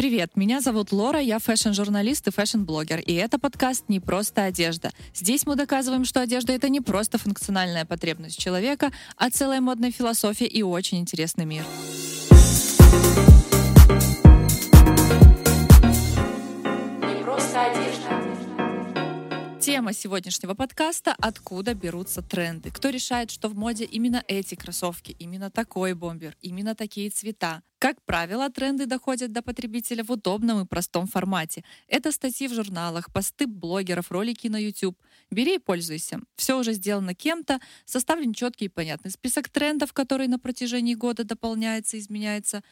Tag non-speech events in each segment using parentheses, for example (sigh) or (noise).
Привет, меня зовут Лора, я фэшн-журналист и фэшн-блогер, и это подкаст «Не просто одежда». Здесь мы доказываем, что одежда — это не просто функциональная потребность человека, а целая модная философия и очень интересный мир. Не Тема сегодняшнего подкаста — откуда берутся тренды. Кто решает, что в моде именно эти кроссовки, именно такой бомбер, именно такие цвета. Как правило, тренды доходят до потребителя в удобном и простом формате. Это статьи в журналах, посты блогеров, ролики на YouTube. Бери и пользуйся. Все уже сделано кем-то, составлен четкий и понятный список трендов, который на протяжении года дополняется, изменяется.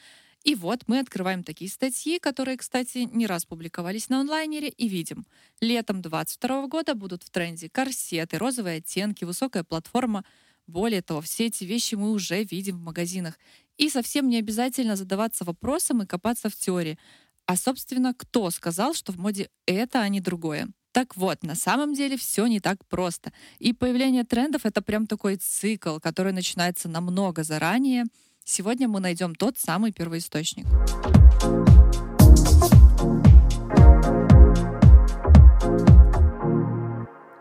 И вот мы открываем такие статьи, которые, кстати, не раз публиковались на онлайнере, и видим. Летом 2022 года будут в тренде корсеты, розовые оттенки, высокая платформа. Более того, все эти вещи мы уже видим в магазинах. И совсем не обязательно задаваться вопросом и копаться в теории. А, собственно, кто сказал, что в моде это, а не другое? Так вот, на самом деле все не так просто. И появление трендов — это прям такой цикл, который начинается намного заранее — Сегодня мы найдем тот самый первоисточник.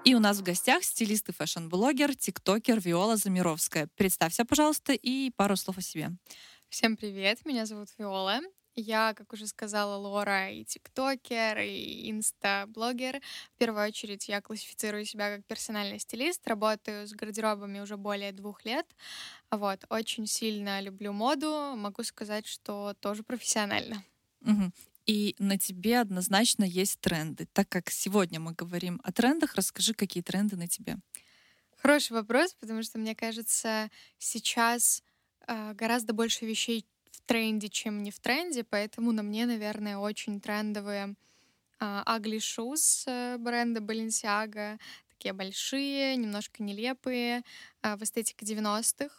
И у нас в гостях стилист и фэшн-блогер, тиктокер Виола Замировская. Представься, пожалуйста, и пару слов о себе. Всем привет, меня зовут Виола. Я, как уже сказала Лора, и тиктокер, и инста-блогер. В первую очередь я классифицирую себя как персональный стилист, работаю с гардеробами уже более двух лет. Вот, очень сильно люблю моду, могу сказать, что тоже профессионально. Угу. И на тебе однозначно есть тренды. Так как сегодня мы говорим о трендах, расскажи, какие тренды на тебе. Хороший вопрос, потому что, мне кажется, сейчас э, гораздо больше вещей тренде, чем не в тренде, поэтому на мне, наверное, очень трендовые uh, Ugly Shoes э, бренда Balenciaga, такие большие, немножко нелепые, uh, в эстетике 90-х.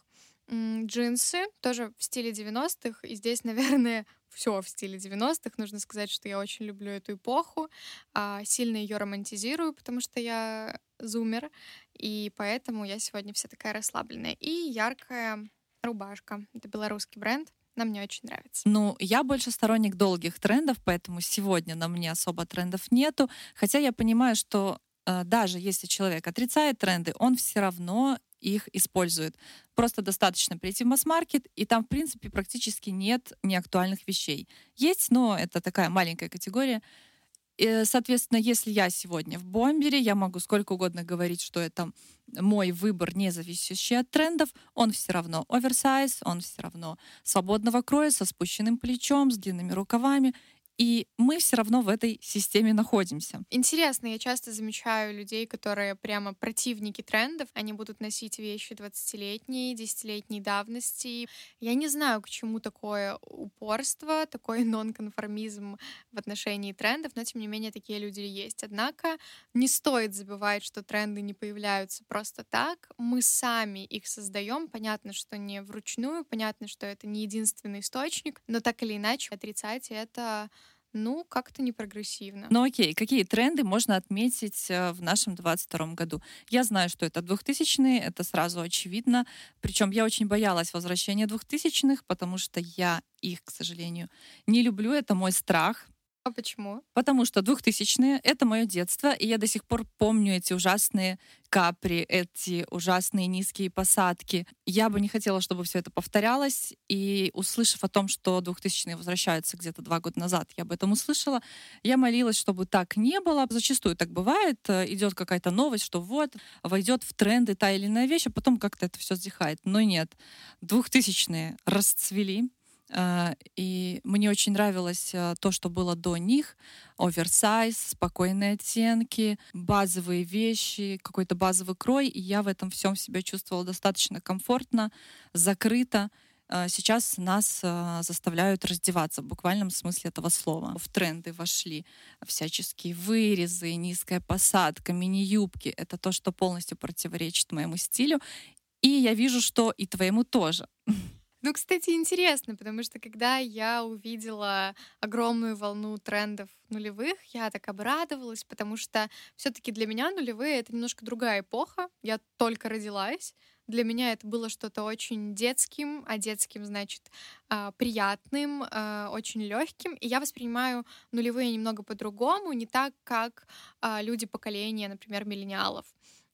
Mm, джинсы тоже в стиле 90-х, и здесь, (laughs) наверное, все в стиле 90-х. Нужно сказать, что я очень люблю эту эпоху, а, сильно ее романтизирую, потому что я зумер, и поэтому я сегодня вся такая расслабленная. И яркая рубашка. Это белорусский бренд. Нам мне очень нравится. Ну, я больше сторонник долгих трендов, поэтому сегодня на мне особо трендов нету. Хотя я понимаю, что э, даже если человек отрицает тренды, он все равно их использует. Просто достаточно прийти в масс-маркет, и там, в принципе, практически нет неактуальных вещей. Есть, но это такая маленькая категория. И, соответственно, если я сегодня в бомбере, я могу сколько угодно говорить, что это мой выбор, не зависящий от трендов, он все равно оверсайз, он все равно свободного кроя, со спущенным плечом, с длинными рукавами. И мы все равно в этой системе находимся. Интересно, я часто замечаю людей, которые прямо противники трендов. Они будут носить вещи 20-летней, 10-летней давности. Я не знаю, к чему такое упорство, такой (laughs) нонконформизм в отношении трендов, но тем не менее такие люди есть. Однако не стоит забывать, что тренды не появляются просто так. Мы сами их создаем. Понятно, что не вручную, понятно, что это не единственный источник, но так или иначе отрицать это ну, как-то не прогрессивно. Ну окей, какие тренды можно отметить э, в нашем 22 году? Я знаю, что это 2000-е, это сразу очевидно. Причем я очень боялась возвращения 2000-х, потому что я их, к сожалению, не люблю. Это мой страх. А почему? Потому что 2000-е — это мое детство, и я до сих пор помню эти ужасные капри, эти ужасные низкие посадки. Я бы не хотела, чтобы все это повторялось, и услышав о том, что 2000-е возвращаются где-то два года назад, я об этом услышала, я молилась, чтобы так не было. Зачастую так бывает, идет какая-то новость, что вот, войдет в тренды та или иная вещь, а потом как-то это все сдихает. Но нет, 2000-е расцвели, и мне очень нравилось а, то, что было до них. Оверсайз, спокойные оттенки, базовые вещи, какой-то базовый крой. И я в этом всем себя чувствовала достаточно комфортно, закрыто. А, сейчас нас заставляют раздеваться в буквальном смысле этого слова. В тренды вошли всяческие вырезы, низкая посадка, мини-юбки. Это то, что полностью противоречит моему стилю. И я вижу, что и твоему тоже. (laughs) Ну, кстати, интересно, потому что когда я увидела огромную волну трендов нулевых, я так обрадовалась, потому что все-таки для меня нулевые это немножко другая эпоха. Я только родилась, Для меня это было что-то очень детским, а детским значит а, приятным, а, очень легким. И я воспринимаю нулевые немного по-другому, не так, как а, люди поколения, например, миллениалов.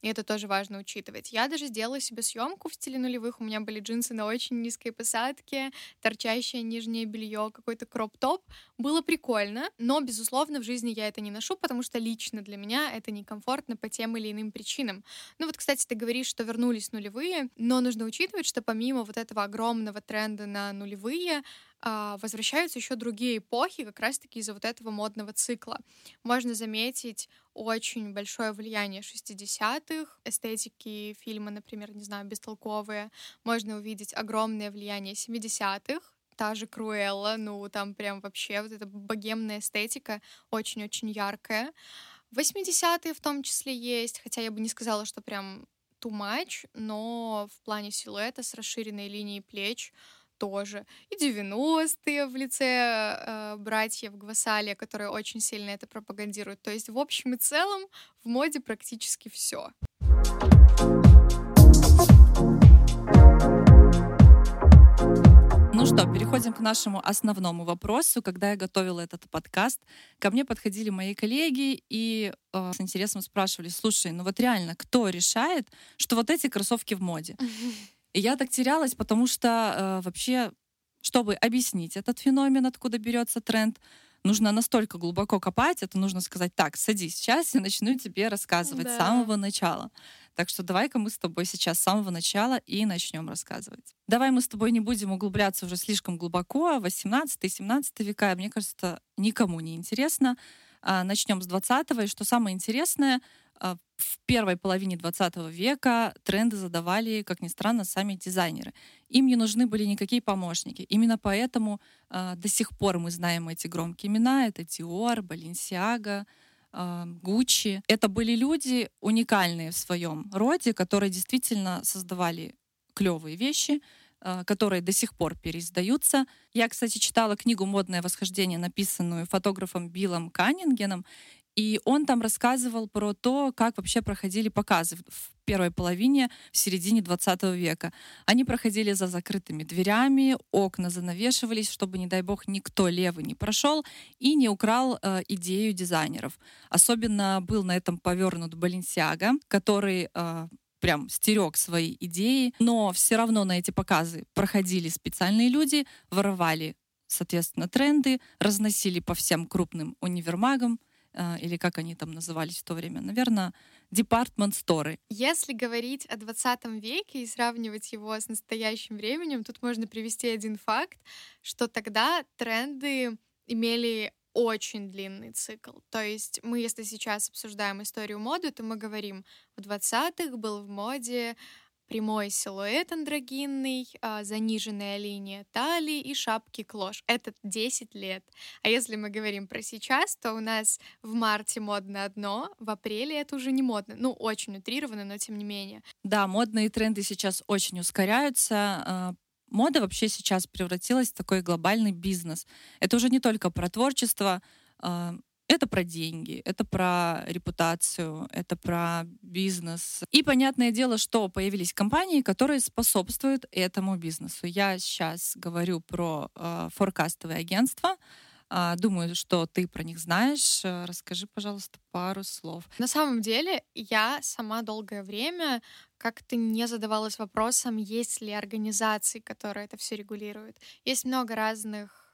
И это тоже важно учитывать. Я даже сделала себе съемку в стиле нулевых. У меня были джинсы на очень низкой посадке, торчащее нижнее белье, какой-то кроп-топ. Было прикольно, но, безусловно, в жизни я это не ношу, потому что лично для меня это некомфортно по тем или иным причинам. Ну вот, кстати, ты говоришь, что вернулись нулевые, но нужно учитывать, что помимо вот этого огромного тренда на нулевые, возвращаются еще другие эпохи, как раз-таки из-за вот этого модного цикла. Можно заметить очень большое влияние 60-х, эстетики фильма, например, не знаю, бестолковые. Можно увидеть огромное влияние 70-х, та же Круэлла, ну, там прям вообще вот эта богемная эстетика очень-очень яркая. 80-е в том числе есть, хотя я бы не сказала, что прям too much, но в плане силуэта с расширенной линией плеч тоже. И 90-е в лице э, братьев Гвасалия, которые очень сильно это пропагандируют. То есть, в общем и целом, в моде практически все. Ну что, переходим к нашему основному вопросу. Когда я готовила этот подкаст, ко мне подходили мои коллеги и э, с интересом спрашивали, слушай, ну вот реально, кто решает, что вот эти кроссовки в моде? (laughs) И я так терялась, потому что э, вообще, чтобы объяснить этот феномен, откуда берется тренд, нужно настолько глубоко копать, это нужно сказать, так, садись, сейчас я начну тебе рассказывать да. с самого начала. Так что давай-ка мы с тобой сейчас с самого начала и начнем рассказывать. Давай мы с тобой не будем углубляться уже слишком глубоко, 18-17 века, мне кажется, никому не интересно. А, начнем с 20 и что самое интересное, в первой половине 20 века тренды задавали, как ни странно, сами дизайнеры. Им не нужны были никакие помощники. Именно поэтому э, до сих пор мы знаем эти громкие имена. Это Dior, Balenciaga, э, Gucci. Это были люди уникальные в своем роде, которые действительно создавали клевые вещи, которые до сих пор переиздаются. Я, кстати, читала книгу «Модное восхождение», написанную фотографом Биллом Каннингеном, и он там рассказывал про то, как вообще проходили показы в первой половине, в середине 20 века. Они проходили за закрытыми дверями, окна занавешивались, чтобы, не дай бог, никто левый не прошел и не украл э, идею дизайнеров. Особенно был на этом повернут Баленсиага, который э, прям стерег свои идеи, но все равно на эти показы проходили специальные люди, воровали, соответственно, тренды, разносили по всем крупным универмагам, или как они там назывались в то время, наверное, департмент-сторы. Если говорить о 20 веке и сравнивать его с настоящим временем, тут можно привести один факт, что тогда тренды имели очень длинный цикл. То есть мы, если сейчас обсуждаем историю моды, то мы говорим, в 20-х был в моде прямой силуэт андрогинный, а, заниженная линия талии и шапки клош. Это 10 лет. А если мы говорим про сейчас, то у нас в марте модно одно, в апреле это уже не модно. Ну, очень утрированно, но тем не менее. Да, модные тренды сейчас очень ускоряются. А, мода вообще сейчас превратилась в такой глобальный бизнес. Это уже не только про творчество, а, это про деньги, это про репутацию, это про бизнес. И понятное дело, что появились компании, которые способствуют этому бизнесу. Я сейчас говорю про э, форкастовые агентства. Э, думаю, что ты про них знаешь. Э, расскажи, пожалуйста, пару слов. На самом деле, я сама долгое время как-то не задавалась вопросом, есть ли организации, которые это все регулируют. Есть много разных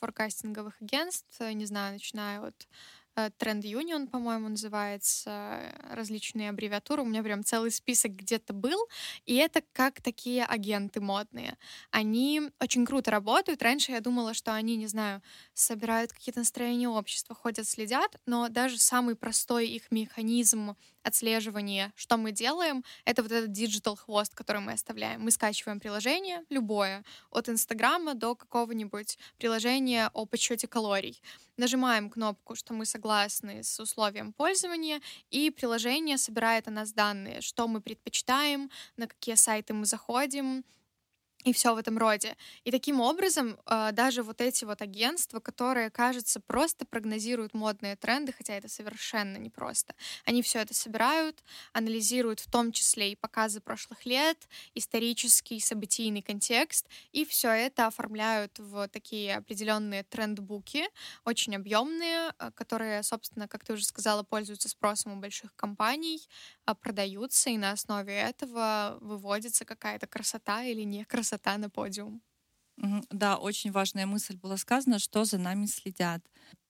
форкастинговых агентств, не знаю, начиная от э, Тренд Union, по-моему, называется, различные аббревиатуры. У меня прям целый список где-то был. И это как такие агенты модные. Они очень круто работают. Раньше я думала, что они, не знаю, собирают какие-то настроения общества, ходят, следят, но даже самый простой их механизм отслеживания, что мы делаем, это вот этот digital хвост, который мы оставляем. Мы скачиваем приложение, любое, от Инстаграма до какого-нибудь приложения о подсчете калорий. Нажимаем кнопку, что мы согласны с условием пользования, и приложение собирает о нас данные, что мы предпочитаем, на какие сайты мы заходим, и все в этом роде. И таким образом э, даже вот эти вот агентства, которые, кажется, просто прогнозируют модные тренды, хотя это совершенно непросто, они все это собирают, анализируют в том числе и показы прошлых лет, исторический, событийный контекст, и все это оформляют в такие определенные трендбуки, очень объемные, э, которые, собственно, как ты уже сказала, пользуются спросом у больших компаний, э, продаются, и на основе этого выводится какая-то красота или не красота красота на подиум. Да, очень важная мысль была сказана, что за нами следят.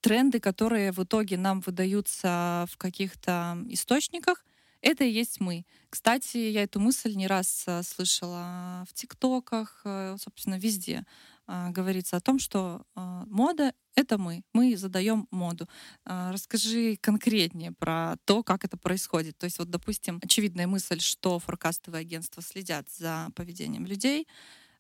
Тренды, которые в итоге нам выдаются в каких-то источниках, это и есть мы. Кстати, я эту мысль не раз э, слышала в ТикТоках, э, собственно, везде говорится о том, что а, мода — это мы, мы задаем моду. А, расскажи конкретнее про то, как это происходит. То есть вот, допустим, очевидная мысль, что форкастовые агентства следят за поведением людей,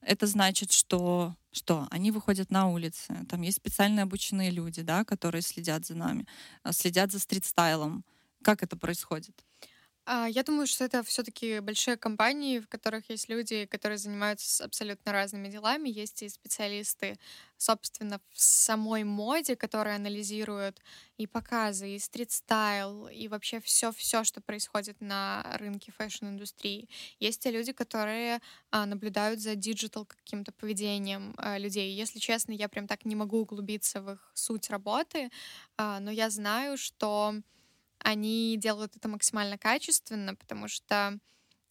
это значит, что, что они выходят на улицы, там есть специально обученные люди, да, которые следят за нами, следят за стрит-стайлом. Как это происходит? А, я думаю, что это все-таки большие компании, в которых есть люди, которые занимаются абсолютно разными делами. Есть и специалисты, собственно, в самой моде, которые анализируют и показы, и стрит-стайл, и вообще все-все, что происходит на рынке фэшн-индустрии. Есть и люди, которые а, наблюдают за digital каким-то поведением а, людей. Если честно, я прям так не могу углубиться в их суть работы, а, но я знаю, что они делают это максимально качественно, потому что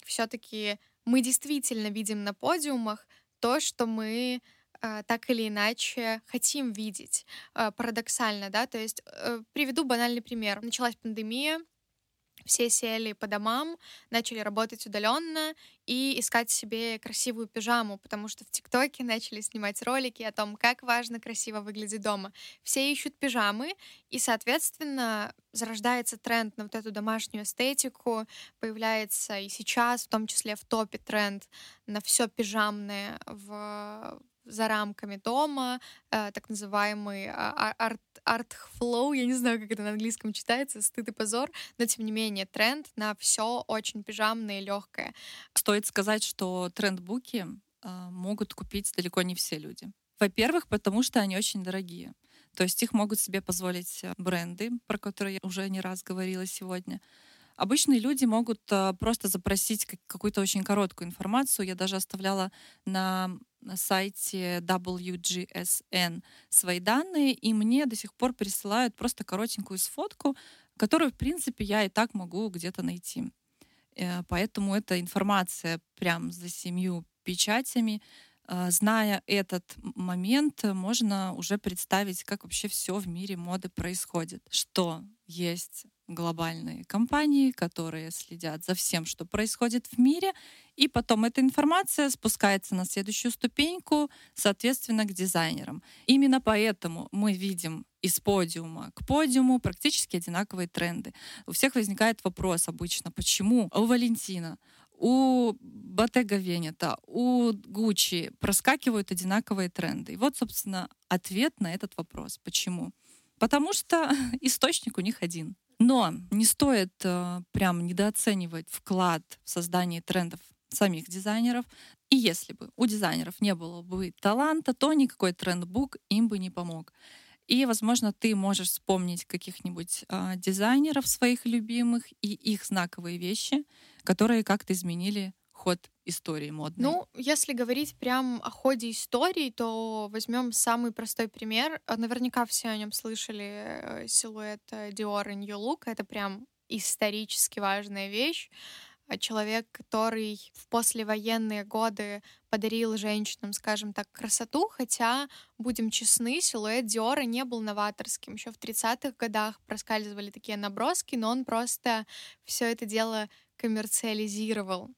все-таки мы действительно видим на подиумах то, что мы э, так или иначе хотим видеть. Э, парадоксально, да, то есть э, приведу банальный пример. Началась пандемия, все сели по домам, начали работать удаленно и искать себе красивую пижаму, потому что в ТикТоке начали снимать ролики о том, как важно красиво выглядеть дома. Все ищут пижамы, и, соответственно, зарождается тренд на вот эту домашнюю эстетику, появляется и сейчас, в том числе в топе тренд на все пижамное в за рамками дома, э, так называемый а, а, art, art flow, я не знаю, как это на английском читается, стыд и позор, но тем не менее тренд на все очень пижамное и легкое. Стоит сказать, что тренд-буки э, могут купить далеко не все люди. Во-первых, потому что они очень дорогие. То есть их могут себе позволить э, бренды, про которые я уже не раз говорила сегодня. Обычные люди могут э, просто запросить какую-то очень короткую информацию. Я даже оставляла на на сайте WGSN свои данные, и мне до сих пор присылают просто коротенькую сфотку, которую, в принципе, я и так могу где-то найти. Э, поэтому эта информация прям за семью печатями. Э, зная этот момент, можно уже представить, как вообще все в мире моды происходит. Что есть глобальные компании, которые следят за всем, что происходит в мире, и потом эта информация спускается на следующую ступеньку, соответственно, к дизайнерам. Именно поэтому мы видим из подиума к подиуму практически одинаковые тренды. У всех возникает вопрос обычно, почему у Валентина, у Bottega Veneta, у Gucci проскакивают одинаковые тренды. И вот, собственно, ответ на этот вопрос. Почему? Потому что (laughs) источник у них один. Но не стоит э, прям недооценивать вклад в создание трендов самих дизайнеров. И если бы у дизайнеров не было бы таланта, то никакой трендбук им бы не помог. И, возможно, ты можешь вспомнить каких-нибудь э, дизайнеров своих любимых и их знаковые вещи, которые как-то изменили ход истории модной? Ну, если говорить прям о ходе истории, то возьмем самый простой пример. Э, наверняка все о нем слышали э, силуэт э, Dior и New Look. Это прям исторически важная вещь. Человек, который в послевоенные годы подарил женщинам, скажем так, красоту, хотя, будем честны, силуэт Диора не был новаторским. Еще в 30-х годах проскальзывали такие наброски, но он просто все это дело коммерциализировал.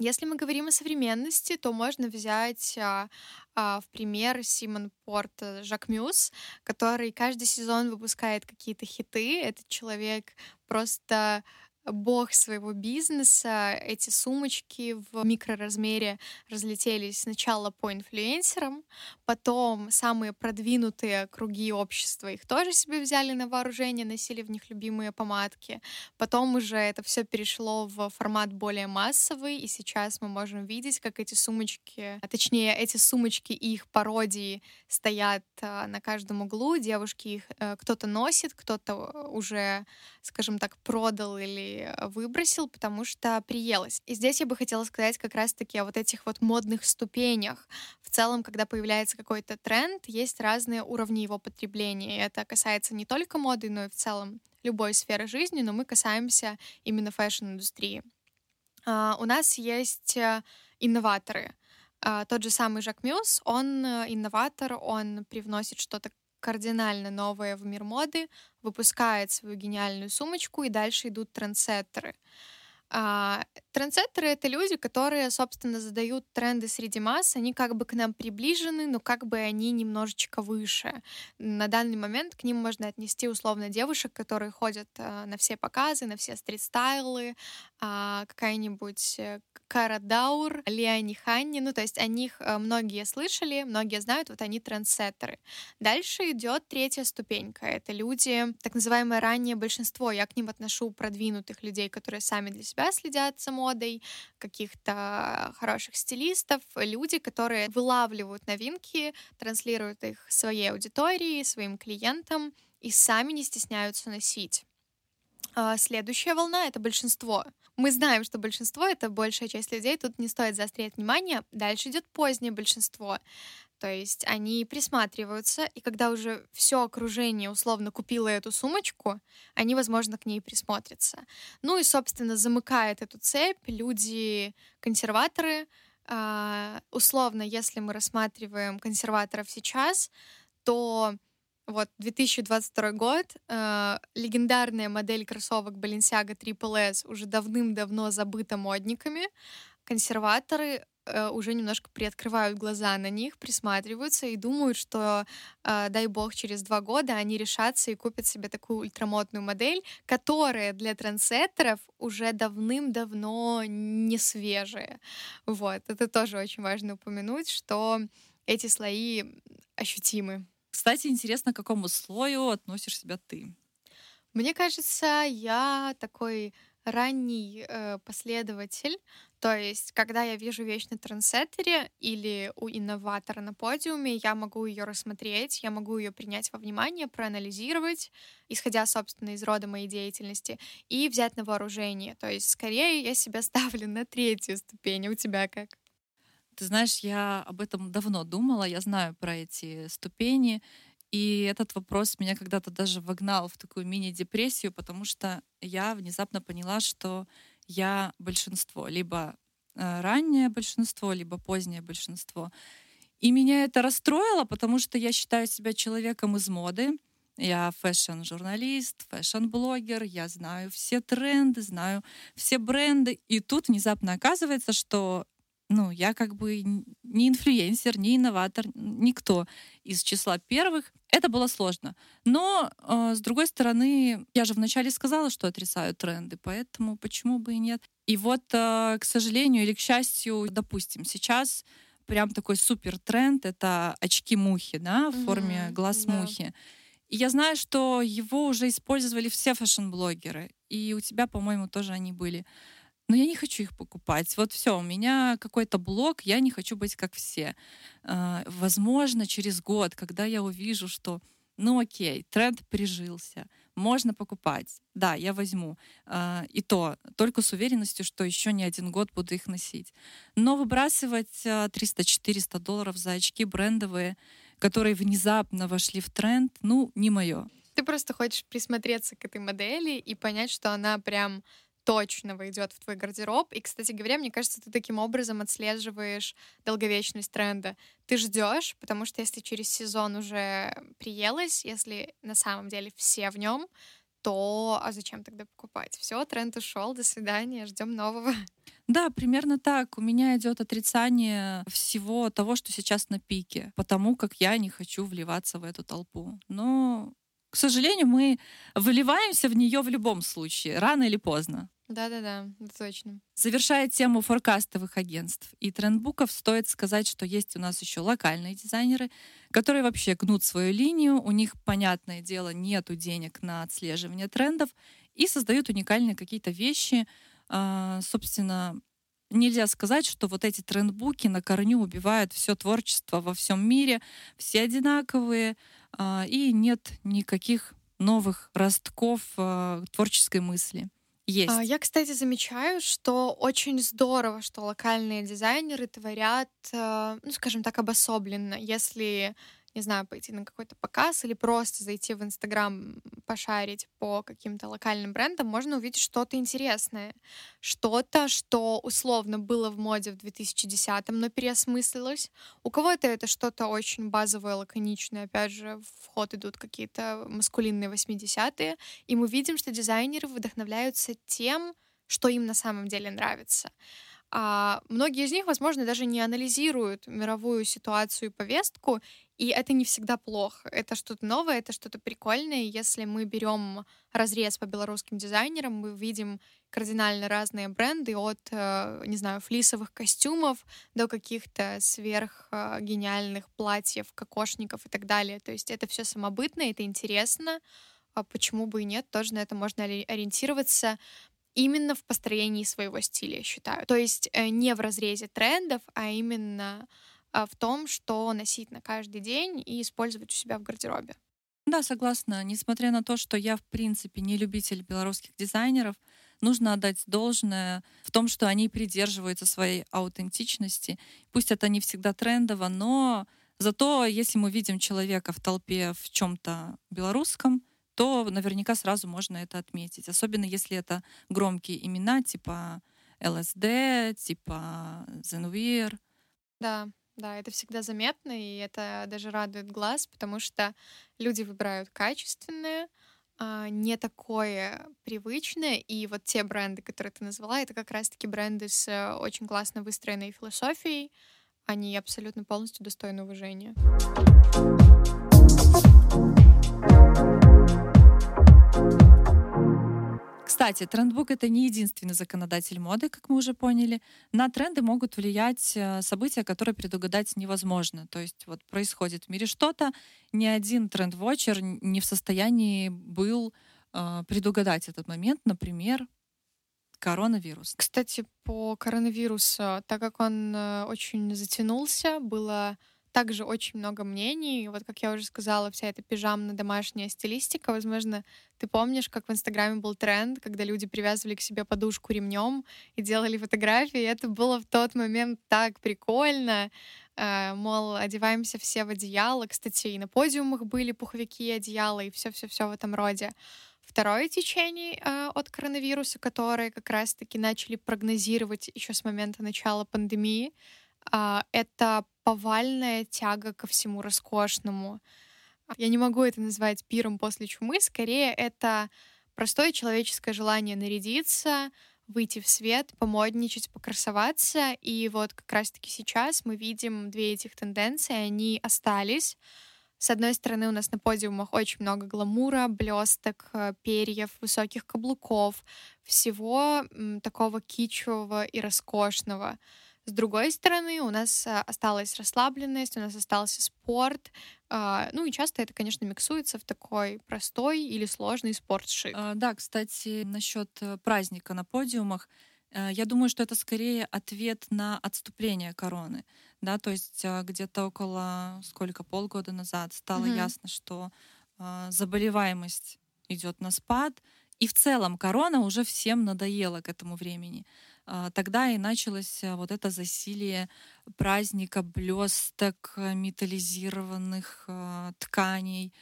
Если мы говорим о современности, то можно взять а, а, в пример Симон Порт э, Жак Мюс, который каждый сезон выпускает какие-то хиты. Этот человек просто бог своего бизнеса. Эти сумочки в микроразмере разлетелись сначала по инфлюенсерам, потом самые продвинутые круги общества их тоже себе взяли на вооружение, носили в них любимые помадки. Потом уже это все перешло в формат более массовый, и сейчас мы можем видеть, как эти сумочки, а точнее эти сумочки и их пародии стоят а, на каждом углу, девушки их э, кто-то носит, кто-то уже, скажем так, продал или Выбросил, потому что приелось. И здесь я бы хотела сказать как раз-таки о вот этих вот модных ступенях. В целом, когда появляется какой-то тренд, есть разные уровни его потребления. И это касается не только моды, но и в целом любой сферы жизни, но мы касаемся именно фэшн-индустрии. Э, у нас есть э, инноваторы. Э, тот же самый Jacquemus, он э, инноватор, он привносит что-то кардинально новое в мир моды, выпускает свою гениальную сумочку, и дальше идут трендсеттеры. А, трендсеттеры — это люди, которые, собственно, задают тренды среди масс. Они как бы к нам приближены, но как бы они немножечко выше. На данный момент к ним можно отнести условно девушек, которые ходят а, на все показы, на все стрит-стайлы, а, какая-нибудь э, Кара Даур, Ханни, ну то есть о них э, многие слышали, многие знают, вот они трендсеттеры. Дальше идет третья ступенька, это люди, так называемое раннее большинство, я к ним отношу продвинутых людей, которые сами для себя следят за модой, каких-то хороших стилистов, люди, которые вылавливают новинки, транслируют их своей аудитории, своим клиентам и сами не стесняются носить. А, следующая волна — это большинство. Мы знаем, что большинство — это большая часть людей, тут не стоит заострять внимание. Дальше идет позднее большинство. То есть они присматриваются, и когда уже все окружение условно купило эту сумочку, они, возможно, к ней присмотрятся. Ну и, собственно, замыкает эту цепь люди-консерваторы. Uh, условно, если мы рассматриваем консерваторов сейчас, то вот, 2022 год. Э, легендарная модель кроссовок Balenciaga Triple S уже давным-давно забыта модниками. Консерваторы э, уже немножко приоткрывают глаза на них, присматриваются и думают, что, э, дай бог, через два года они решатся и купят себе такую ультрамодную модель, которая для трансеттеров уже давным-давно не свежая. Вот, это тоже очень важно упомянуть, что эти слои ощутимы. Кстати, интересно, к какому слою относишь себя ты? Мне кажется, я такой ранний э, последователь. То есть, когда я вижу вещь на трансеттере или у инноватора на подиуме, я могу ее рассмотреть, я могу ее принять во внимание, проанализировать, исходя, собственно, из рода моей деятельности, и взять на вооружение. То есть, скорее, я себя (laughs) ставлю на третью ступень. У тебя как? Ты знаешь, я об этом давно думала, я знаю про эти ступени, и этот вопрос меня когда-то даже вогнал в такую мини-депрессию, потому что я внезапно поняла, что я большинство, либо э, раннее большинство, либо позднее большинство. И меня это расстроило, потому что я считаю себя человеком из моды. Я фэшн-журналист, фэшн-блогер, я знаю все тренды, знаю все бренды. И тут внезапно оказывается, что ну, я как бы не инфлюенсер, не инноватор, никто из числа первых. Это было сложно. Но, э, с другой стороны, я же вначале сказала, что отрицаю тренды, поэтому почему бы и нет. И вот, э, к сожалению или к счастью, допустим, сейчас прям такой супер тренд — это очки-мухи, да, в форме глаз-мухи. Да. И я знаю, что его уже использовали все фэшн-блогеры, и у тебя, по-моему, тоже они были но я не хочу их покупать. Вот все, у меня какой-то блок, я не хочу быть как все. А, возможно, через год, когда я увижу, что, ну окей, тренд прижился, можно покупать. Да, я возьму. А, и то, только с уверенностью, что еще не один год буду их носить. Но выбрасывать 300-400 а, долларов за очки брендовые, которые внезапно вошли в тренд, ну, не мое. Ты просто хочешь присмотреться к этой модели и понять, что она прям точно войдет в твой гардероб. И, кстати говоря, мне кажется, ты таким образом отслеживаешь долговечность тренда. Ты ждешь, потому что если через сезон уже приелось, если на самом деле все в нем, то а зачем тогда покупать? Все, тренд ушел, до свидания, ждем нового. Да, примерно так. У меня идет отрицание всего того, что сейчас на пике, потому как я не хочу вливаться в эту толпу. Но, к сожалению, мы выливаемся в нее в любом случае, рано или поздно. Да-да-да, точно. Завершая тему форкастовых агентств и трендбуков, стоит сказать, что есть у нас еще локальные дизайнеры, которые вообще гнут свою линию, у них, понятное дело, нету денег на отслеживание трендов и создают уникальные какие-то вещи. А, собственно, нельзя сказать, что вот эти трендбуки на корню убивают все творчество во всем мире, все одинаковые, и нет никаких новых ростков а, творческой мысли. Есть. А, я, кстати, замечаю, что очень здорово, что локальные дизайнеры творят, э, ну, скажем так, обособленно. Если не знаю, пойти на какой-то показ или просто зайти в Инстаграм, пошарить по каким-то локальным брендам, можно увидеть что-то интересное. Что-то, что условно было в моде в 2010-м, но переосмыслилось. У кого-то это что-то очень базовое, лаконичное. Опять же, в ход идут какие-то маскулинные 80-е. И мы видим, что дизайнеры вдохновляются тем, что им на самом деле нравится. А многие из них, возможно, даже не анализируют мировую ситуацию и повестку, и это не всегда плохо. Это что-то новое, это что-то прикольное. Если мы берем разрез по белорусским дизайнерам, мы видим кардинально разные бренды от, э, не знаю, флисовых костюмов до каких-то сверхгениальных платьев, кокошников и так далее. То есть это все самобытно, это интересно. А почему бы и нет? Тоже на это можно ориентироваться именно в построении своего стиля, я считаю. То есть э, не в разрезе трендов, а именно а, в том, что носить на каждый день и использовать у себя в гардеробе. Да, согласна. Несмотря на то, что я, в принципе, не любитель белорусских дизайнеров, нужно отдать должное в том, что они придерживаются своей аутентичности. Пусть это не всегда трендово, но зато если мы видим человека в толпе в чем-то белорусском, то наверняка сразу можно это отметить. Особенно если это громкие имена типа ЛСД, типа Zenweir. Да, да, это всегда заметно, и это даже радует глаз, потому что люди выбирают качественное, а, не такое привычное, и вот те бренды, которые ты назвала, это как раз-таки бренды с э, очень классно выстроенной философией, они абсолютно полностью достойны уважения. Кстати, трендбук — это не единственный законодатель моды, как мы уже поняли. На тренды могут влиять э, события, которые предугадать невозможно. То есть вот происходит в мире что-то, ни один тренд-вотчер не в состоянии был э, предугадать этот момент, например, коронавирус. Кстати, по коронавирусу, так как он э, очень затянулся, было также очень много мнений. Вот, как я уже сказала, вся эта пижамно-домашняя стилистика. Возможно, ты помнишь, как в Инстаграме был тренд, когда люди привязывали к себе подушку ремнем и делали фотографии. И это было в тот момент так прикольно. Uh, мол, одеваемся все в одеяло. Кстати, и на подиумах были пуховики и одеяла, и все-все-все в этом роде. Второе течение uh, от коронавируса, которые как раз-таки начали прогнозировать еще с момента начала пандемии, uh, это повальная тяга ко всему роскошному. Я не могу это назвать пиром после чумы, скорее это простое человеческое желание нарядиться, выйти в свет, помодничать, покрасоваться. И вот как раз-таки сейчас мы видим две этих тенденции, они остались. С одной стороны, у нас на подиумах очень много гламура, блесток, э, перьев, высоких каблуков, всего такого кичевого и роскошного. С другой стороны, у нас а, осталась расслабленность, у нас остался спорт. А, ну и часто это, конечно, миксуется в такой простой или сложный спортшик. А, да, кстати, насчет э, праздника на подиумах. Э, я думаю, что это скорее ответ на отступление короны. Да, то есть где-то около сколько полгода назад стало mm-hmm. ясно, что заболеваемость идет на спад, и в целом корона уже всем надоела к этому времени. А, тогда и началось э, вот это засилие праздника блесток, э, металлизированных э, тканей,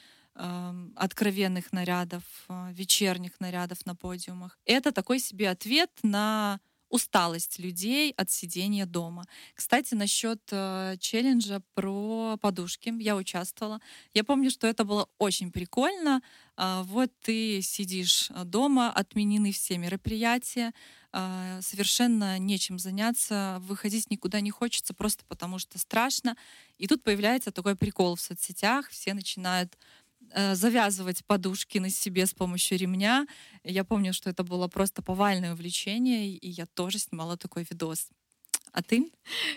откровенных нарядов, вечерних нарядов на подиумах. Это такой себе ответ на усталость людей от сидения дома. Кстати, насчет э, челленджа про подушки я участвовала. Я помню, что это было очень прикольно. Э, вот ты сидишь дома, отменены все мероприятия, а, совершенно нечем заняться, выходить никуда не хочется просто потому, что страшно. И тут появляется такой прикол в соцсетях, все начинают э, завязывать подушки на себе с помощью ремня. Я помню, что это было просто повальное увлечение, и я тоже снимала такой видос. А ты?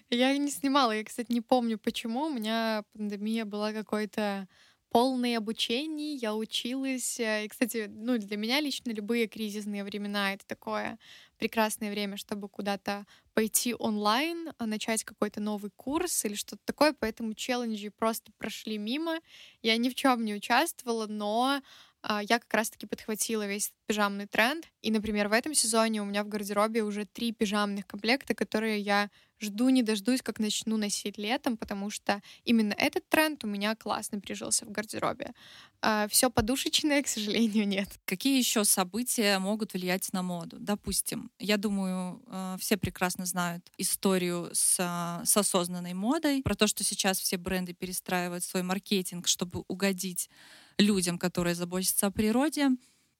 Я не снимала. Я, кстати, не помню, почему. У меня пандемия была какой-то полное обучение, я училась. И, кстати, ну, для меня лично любые кризисные времена — это такое прекрасное время, чтобы куда-то пойти онлайн, а начать какой-то новый курс или что-то такое, поэтому челленджи просто прошли мимо. Я ни в чем не участвовала, но а, я как раз-таки подхватила весь этот пижамный тренд. И, например, в этом сезоне у меня в гардеробе уже три пижамных комплекта, которые я жду не дождусь, как начну носить летом, потому что именно этот тренд у меня классно прижился в гардеробе. А все подушечное, к сожалению, нет. Какие еще события могут влиять на моду? Допустим, я думаю, э, все прекрасно знают историю с, с осознанной модой, про то, что сейчас все бренды перестраивают свой маркетинг, чтобы угодить людям, которые заботятся о природе.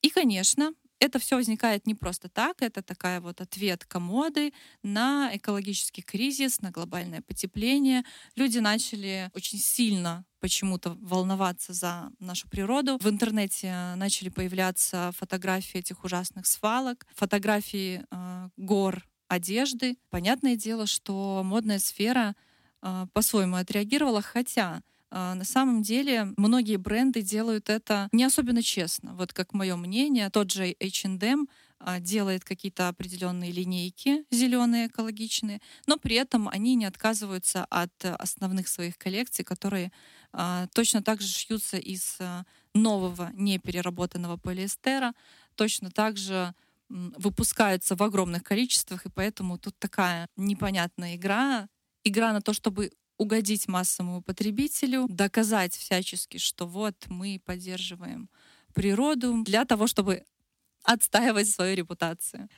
И, конечно, это все возникает не просто так, это такая вот ответка моды на экологический кризис, на глобальное потепление. Люди начали очень сильно почему-то волноваться за нашу природу. В интернете начали появляться фотографии этих ужасных свалок, фотографии э, гор одежды. Понятное дело, что модная сфера э, по-своему отреагировала, хотя на самом деле многие бренды делают это не особенно честно. Вот как мое мнение, тот же H&M делает какие-то определенные линейки зеленые, экологичные, но при этом они не отказываются от основных своих коллекций, которые а, точно так же шьются из нового непереработанного полиэстера, точно так же выпускаются в огромных количествах, и поэтому тут такая непонятная игра, игра на то, чтобы угодить массовому потребителю, доказать всячески, что вот мы поддерживаем природу для того, чтобы отстаивать свою репутацию.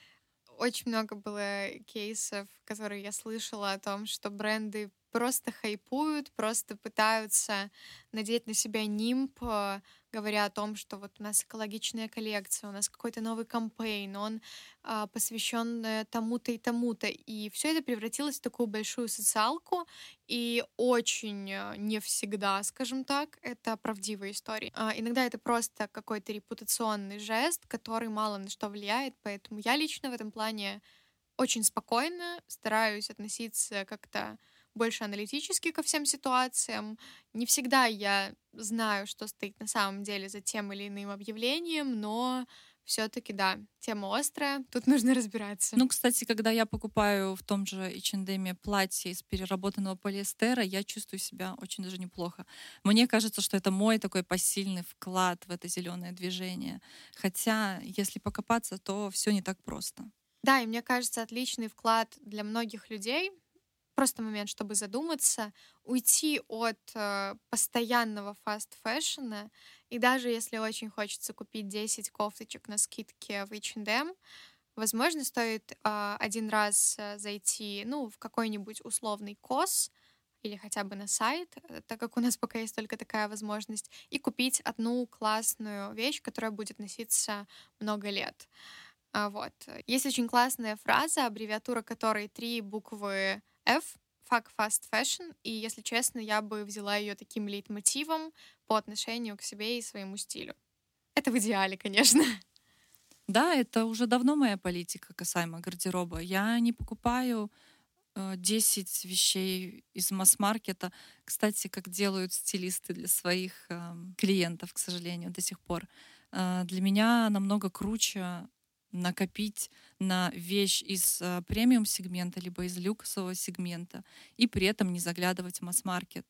Очень много было кейсов, которые я слышала о том, что бренды просто хайпуют, просто пытаются надеть на себя нимб, э, говоря о том, что вот у нас экологичная коллекция, у нас какой-то новый кампейн, он а, посвящен э, тому-то и тому-то. И все это превратилось в такую большую социалку, и очень э, не всегда, скажем так, это правдивые истории. А, иногда это просто какой-то репутационный жест, который мало на что влияет, поэтому я лично в этом плане очень спокойно стараюсь относиться как-то больше аналитически ко всем ситуациям. Не всегда я знаю, что стоит на самом деле за тем или иным объявлением, но все-таки, да, тема острая, тут (laughs) нужно разбираться. Ну, кстати, когда я покупаю в том же H&M платье из переработанного полиэстера, я чувствую себя очень даже неплохо. Мне кажется, что это мой такой посильный вклад в это зеленое движение. Хотя, если покопаться, то все не так просто. Да, и мне кажется, отличный вклад для многих людей просто момент, чтобы задуматься, уйти от э, постоянного фаст-фэшена, и даже если очень хочется купить 10 кофточек на скидке в H&M, возможно, стоит э, один раз э, зайти, ну, в какой-нибудь условный кос, или хотя бы на сайт, э, так как у нас пока есть только такая возможность, и купить одну классную вещь, которая будет носиться много лет. А вот. Есть очень классная фраза, аббревиатура которой три буквы F, Fuck Fast Fashion, и, если честно, я бы взяла ее таким лейтмотивом по отношению к себе и своему стилю. Это в идеале, конечно. Да, это уже давно моя политика касаемо гардероба. Я не покупаю 10 э, вещей из масс-маркета. Кстати, как делают стилисты для своих э, клиентов, к сожалению, до сих пор. Э, для меня намного круче накопить на вещь из э, премиум-сегмента, либо из люксового сегмента, и при этом не заглядывать в масс-маркет.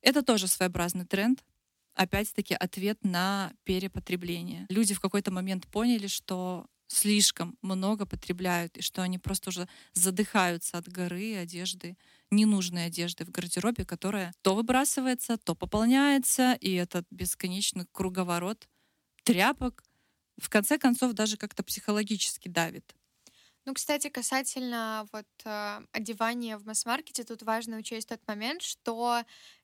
Это тоже своеобразный тренд. Опять-таки ответ на перепотребление. Люди в какой-то момент поняли, что слишком много потребляют, и что они просто уже задыхаются от горы одежды, ненужной одежды в гардеробе, которая то выбрасывается, то пополняется, и этот бесконечный круговорот тряпок, в конце концов даже как-то психологически давит. Ну, кстати, касательно вот э, одевания в масс-маркете, тут важно учесть тот момент, что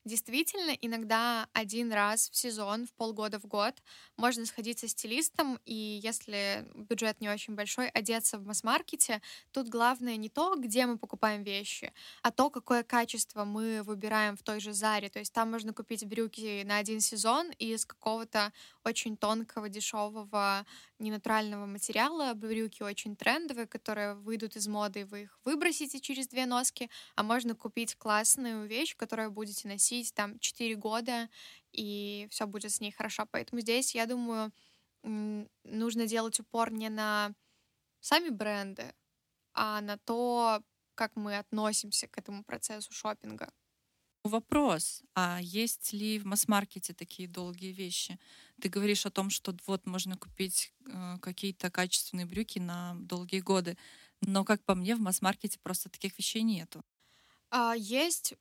действительно, иногда один раз в сезон, в полгода в год можно сходить со стилистом, и если бюджет не очень большой, одеться в масс-маркете. Тут главное не то, где мы покупаем вещи, а то, какое качество мы выбираем в той же Заре. То есть там можно купить брюки на один сезон из какого-то очень тонкого, дешевого, ненатурального материала. Брюки очень трендовые, которые выйдут из моды, и вы их выбросите через две носки, а можно купить классную вещь, которую будете носить там 4 года, и все будет с ней хорошо. Поэтому здесь, я думаю, нужно делать упор не на сами бренды, а на то, как мы относимся к этому процессу шопинга. Вопрос, а есть ли в масс-маркете такие долгие вещи? Ты говоришь о том, что вот можно купить э, какие-то качественные брюки на долгие годы, но, как по мне, в масс-маркете просто таких вещей нету. А, есть,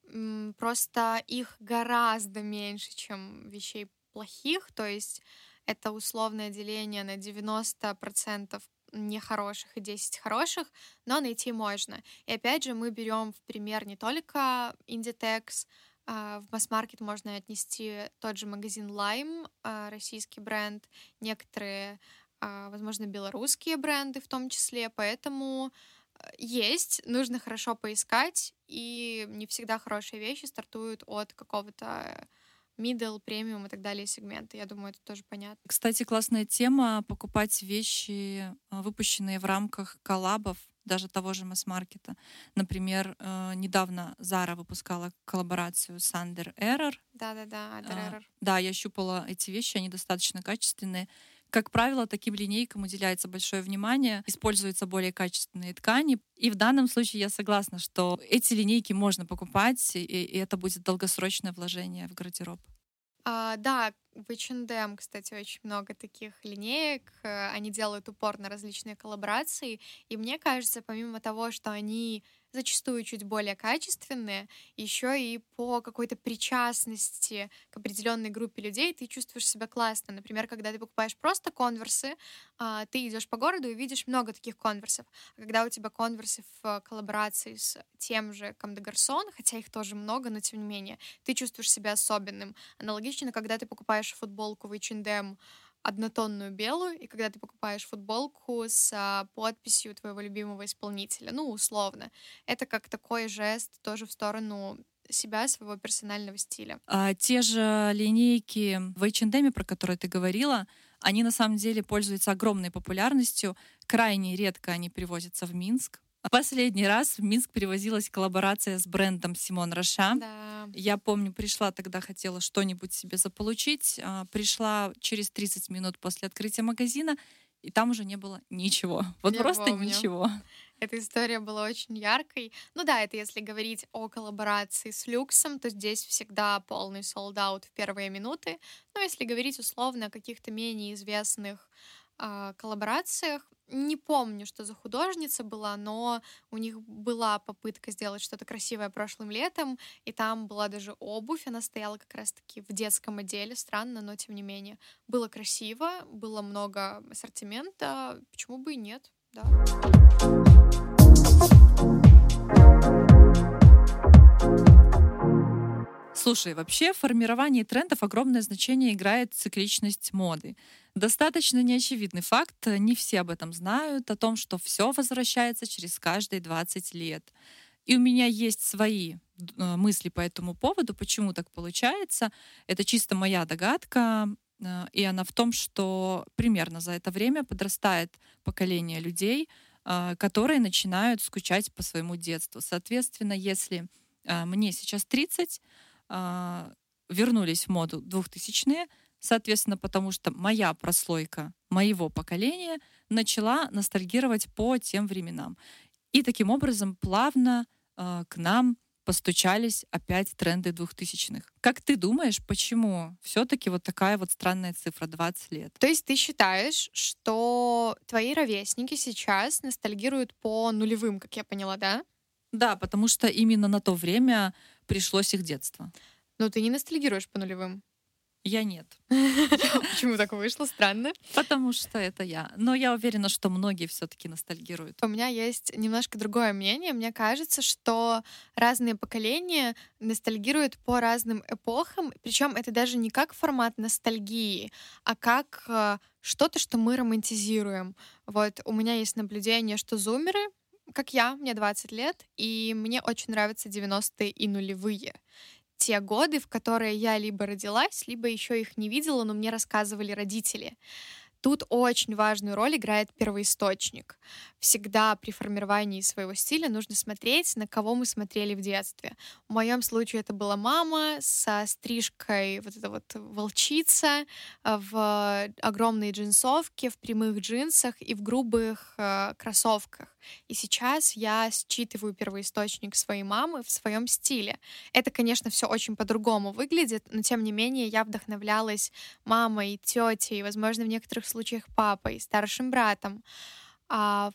просто их гораздо меньше, чем вещей плохих, то есть это условное деление на 90% нехороших и 10 хороших, но найти можно. И опять же, мы берем в пример не только Inditex, а, в масс-маркет можно отнести тот же магазин Lime, а, российский бренд, некоторые, возможно, белорусские бренды в том числе, поэтому есть, нужно хорошо поискать, и не всегда хорошие вещи стартуют от какого-то middle, премиум и так далее сегменты. Я думаю, это тоже понятно. Кстати, классная тема — покупать вещи, а, выпущенные в рамках коллабов, даже того же масс-маркета. Например, э, недавно Zara выпускала коллаборацию с Under Error. Да-да-да, Under Error. Да, я щупала эти вещи, они достаточно качественные. Как правило, таким линейкам уделяется большое внимание, используются более качественные ткани. И в данном случае я согласна, что эти линейки можно покупать, и, и это будет долгосрочное вложение в гардероб. А, да, в H&M, кстати, очень много таких линеек. Э, они делают упор на различные коллаборации. И мне кажется, помимо того, что они зачастую чуть более качественные, еще и по какой-то причастности к определенной группе людей ты чувствуешь себя классно. Например, когда ты покупаешь просто конверсы, а, ты идешь по городу и видишь много таких конверсов. А когда у тебя конверсы в коллаборации с тем же Garçons, хотя их тоже много, но тем не менее, ты чувствуешь себя особенным. Аналогично, когда ты покупаешь футболку в H&M, однотонную белую, и когда ты покупаешь футболку с а, подписью твоего любимого исполнителя, ну, условно, это как такой жест тоже в сторону себя, своего персонального стиля. А, те же линейки в H&M, про которые ты говорила, они на самом деле пользуются огромной популярностью. Крайне редко они привозятся в Минск. Последний раз в Минск привозилась коллаборация с брендом Симон Роша. Да. Я помню, пришла тогда, хотела что-нибудь себе заполучить. А, пришла через 30 минут после открытия магазина, и там уже не было ничего. (laughs) Вот Я просто помню. ничего. Эта история была очень яркой. Ну да, это если говорить о коллаборации с люксом, то здесь всегда полный солдат в первые минуты. Но если говорить условно о каких-то менее известных э, коллаборациях, не помню, что за художница была, но у них была попытка сделать что-то красивое прошлым летом, и там была даже обувь, она стояла как раз-таки в детском отделе, странно, но тем не менее. Было красиво, было много ассортимента, почему бы и нет, да. Слушай, вообще в формировании трендов огромное значение играет цикличность моды. Достаточно неочевидный факт, не все об этом знают, о том, что все возвращается через каждые 20 лет. И у меня есть свои э, мысли по этому поводу, почему так получается. Это чисто моя догадка, э, и она в том, что примерно за это время подрастает поколение людей, э, которые начинают скучать по своему детству. Соответственно, если мне сейчас 30, вернулись в моду 2000-е, Соответственно, потому что моя прослойка моего поколения начала ностальгировать по тем временам. И таким образом плавно э, к нам постучались опять тренды двухтысячных. Как ты думаешь, почему все-таки вот такая вот странная цифра 20 лет? То есть ты считаешь, что твои ровесники сейчас ностальгируют по нулевым, как я поняла, да? Да, потому что именно на то время пришлось их детство. Но ты не ностальгируешь по нулевым. Я нет. (laughs) Почему так вышло? Странно. Потому что это я. Но я уверена, что многие все-таки ностальгируют. У меня есть немножко другое мнение. Мне кажется, что разные поколения ностальгируют по разным эпохам. Причем это даже не как формат ностальгии, а как э, что-то, что мы романтизируем. Вот у меня есть наблюдение, что зумеры, как я, мне 20 лет, и мне очень нравятся 90-е и нулевые те годы, в которые я либо родилась, либо еще их не видела, но мне рассказывали родители. Тут очень важную роль играет первоисточник. Всегда при формировании своего стиля нужно смотреть, на кого мы смотрели в детстве. В моем случае это была мама со стрижкой вот эта вот волчица э, в огромной джинсовке, в прямых джинсах и в грубых э, кроссовках. И сейчас я считываю первоисточник своей мамы в своем стиле. Это, конечно, все очень по-другому выглядит, но тем не менее я вдохновлялась мамой, тетей, возможно, в некоторых случаях папой, старшим братом. А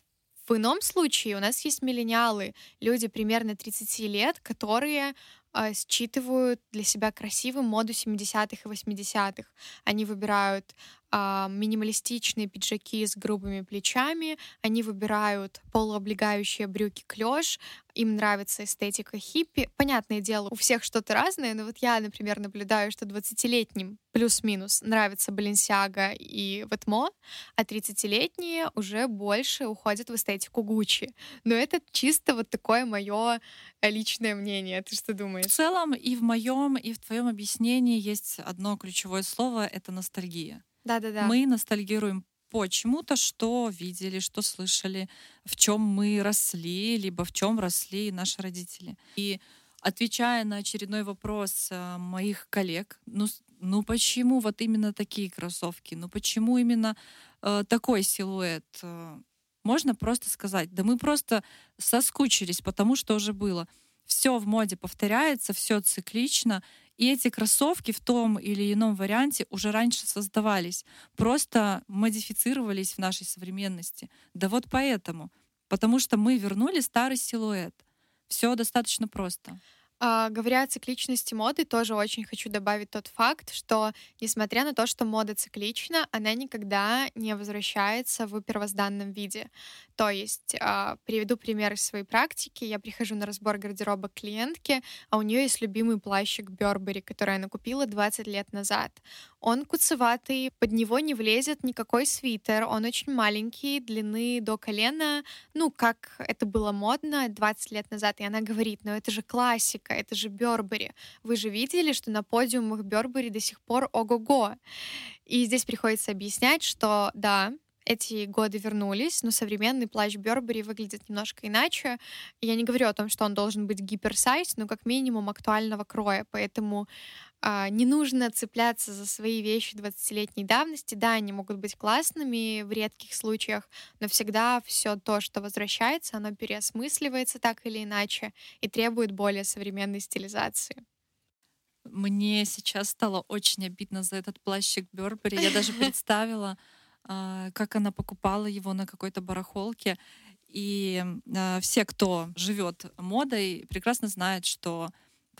в ином случае у нас есть миллениалы, люди примерно 30 лет, которые э, считывают для себя красивым моду 70-х и 80-х. Они выбирают э, минималистичные пиджаки с грубыми плечами, они выбирают полуоблегающие брюки клеш, им нравится эстетика хиппи. Понятное дело, у всех что-то разное, но вот я, например, наблюдаю, что 20-летним плюс-минус нравится Баленсиага и Ватмо, а 30-летние уже больше уходят в эстетику Гуччи. Но это чисто вот такое мое личное мнение. Ты что думаешь? В целом и в моем, и в твоем объяснении есть одно ключевое слово — это ностальгия. Да-да-да. Мы ностальгируем по чему-то, что видели, что слышали, в чем мы росли, либо в чем росли наши родители. И отвечая на очередной вопрос э, моих коллег, ну, ну почему вот именно такие кроссовки, ну почему именно э, такой силуэт? Э, можно просто сказать, да мы просто соскучились, потому что уже было. Все в моде повторяется, все циклично, и эти кроссовки в том или ином варианте уже раньше создавались, просто модифицировались в нашей современности. Да вот поэтому. Потому что мы вернули старый силуэт. Все достаточно просто. А, говоря о цикличности моды, тоже очень хочу добавить тот факт, что несмотря на то, что мода циклична, она никогда не возвращается в первозданном виде. То есть, а, приведу пример из своей практики. Я прихожу на разбор гардероба клиентки, а у нее есть любимый плащик Бербери, который она купила 20 лет назад. Он куцеватый, под него не влезет никакой свитер, он очень маленький, длины до колена, ну, как это было модно 20 лет назад. И она говорит, ну это же классика, это же Бербери. Вы же видели, что на подиумах Бербери до сих пор ого-го. И здесь приходится объяснять, что да, эти годы вернулись, но современный плащ Бербери выглядит немножко иначе. Я не говорю о том, что он должен быть гиперсайз, но как минимум актуального кроя, поэтому не нужно цепляться за свои вещи 20-летней давности. Да, они могут быть классными в редких случаях, но всегда все то, что возвращается, оно переосмысливается так или иначе и требует более современной стилизации. Мне сейчас стало очень обидно за этот плащик Бербери. Я даже (laughs) представила, а, как она покупала его на какой-то барахолке. И а, все, кто живет модой, прекрасно знают, что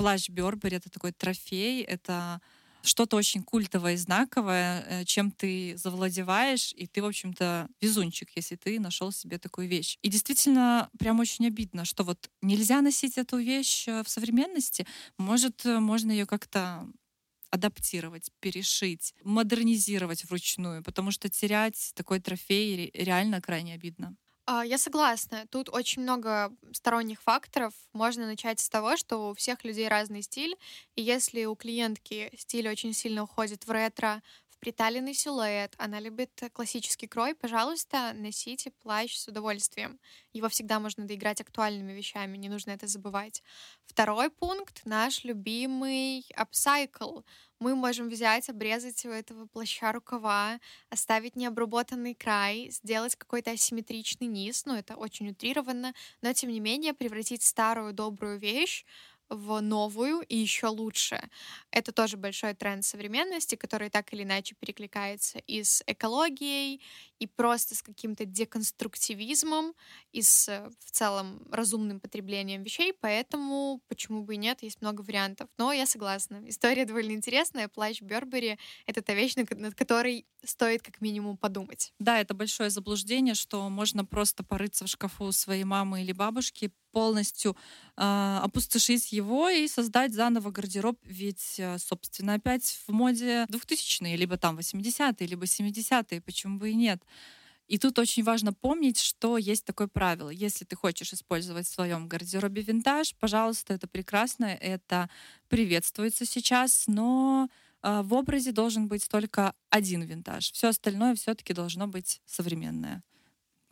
плащ Бербери — это такой трофей, это что-то очень культовое и знаковое, э, чем ты завладеваешь, и ты, в общем-то, везунчик, если ты нашел себе такую вещь. И действительно, прям очень обидно, что вот нельзя носить эту вещь э, в современности. Может, э, можно ее как-то адаптировать, перешить, модернизировать вручную, потому что терять такой трофей реально крайне обидно. А, я согласна. Тут очень много сторонних факторов. Можно начать с того, что у всех людей разный стиль, и если у клиентки стиль очень сильно уходит в ретро, приталенный силуэт, она любит классический крой, пожалуйста, носите плащ с удовольствием. Его всегда можно доиграть актуальными вещами, не нужно это забывать. Второй пункт — наш любимый upcycle мы можем взять, обрезать у этого плаща рукава, оставить необработанный край, сделать какой-то асимметричный низ, ну это очень утрированно, но тем не менее превратить старую добрую вещь в новую и еще лучше. Это тоже большой тренд современности, который так или иначе перекликается и с экологией, и просто с каким-то деконструктивизмом, и с э, в целом разумным потреблением вещей, поэтому почему бы и нет, есть много вариантов. Но я согласна, история довольно интересная, плащ Бербери — это та вещь, над которой стоит как минимум подумать. Да, это большое заблуждение, что можно просто порыться в шкафу своей мамы или бабушки, полностью э, опустошить его и создать заново гардероб. Ведь, э, собственно, опять в моде 2000-е, либо там 80-е, либо 70-е, почему бы и нет. И тут очень важно помнить, что есть такое правило. Если ты хочешь использовать в своем гардеробе винтаж, пожалуйста, это прекрасно, это приветствуется сейчас, но э, в образе должен быть только один винтаж. Все остальное все-таки должно быть современное.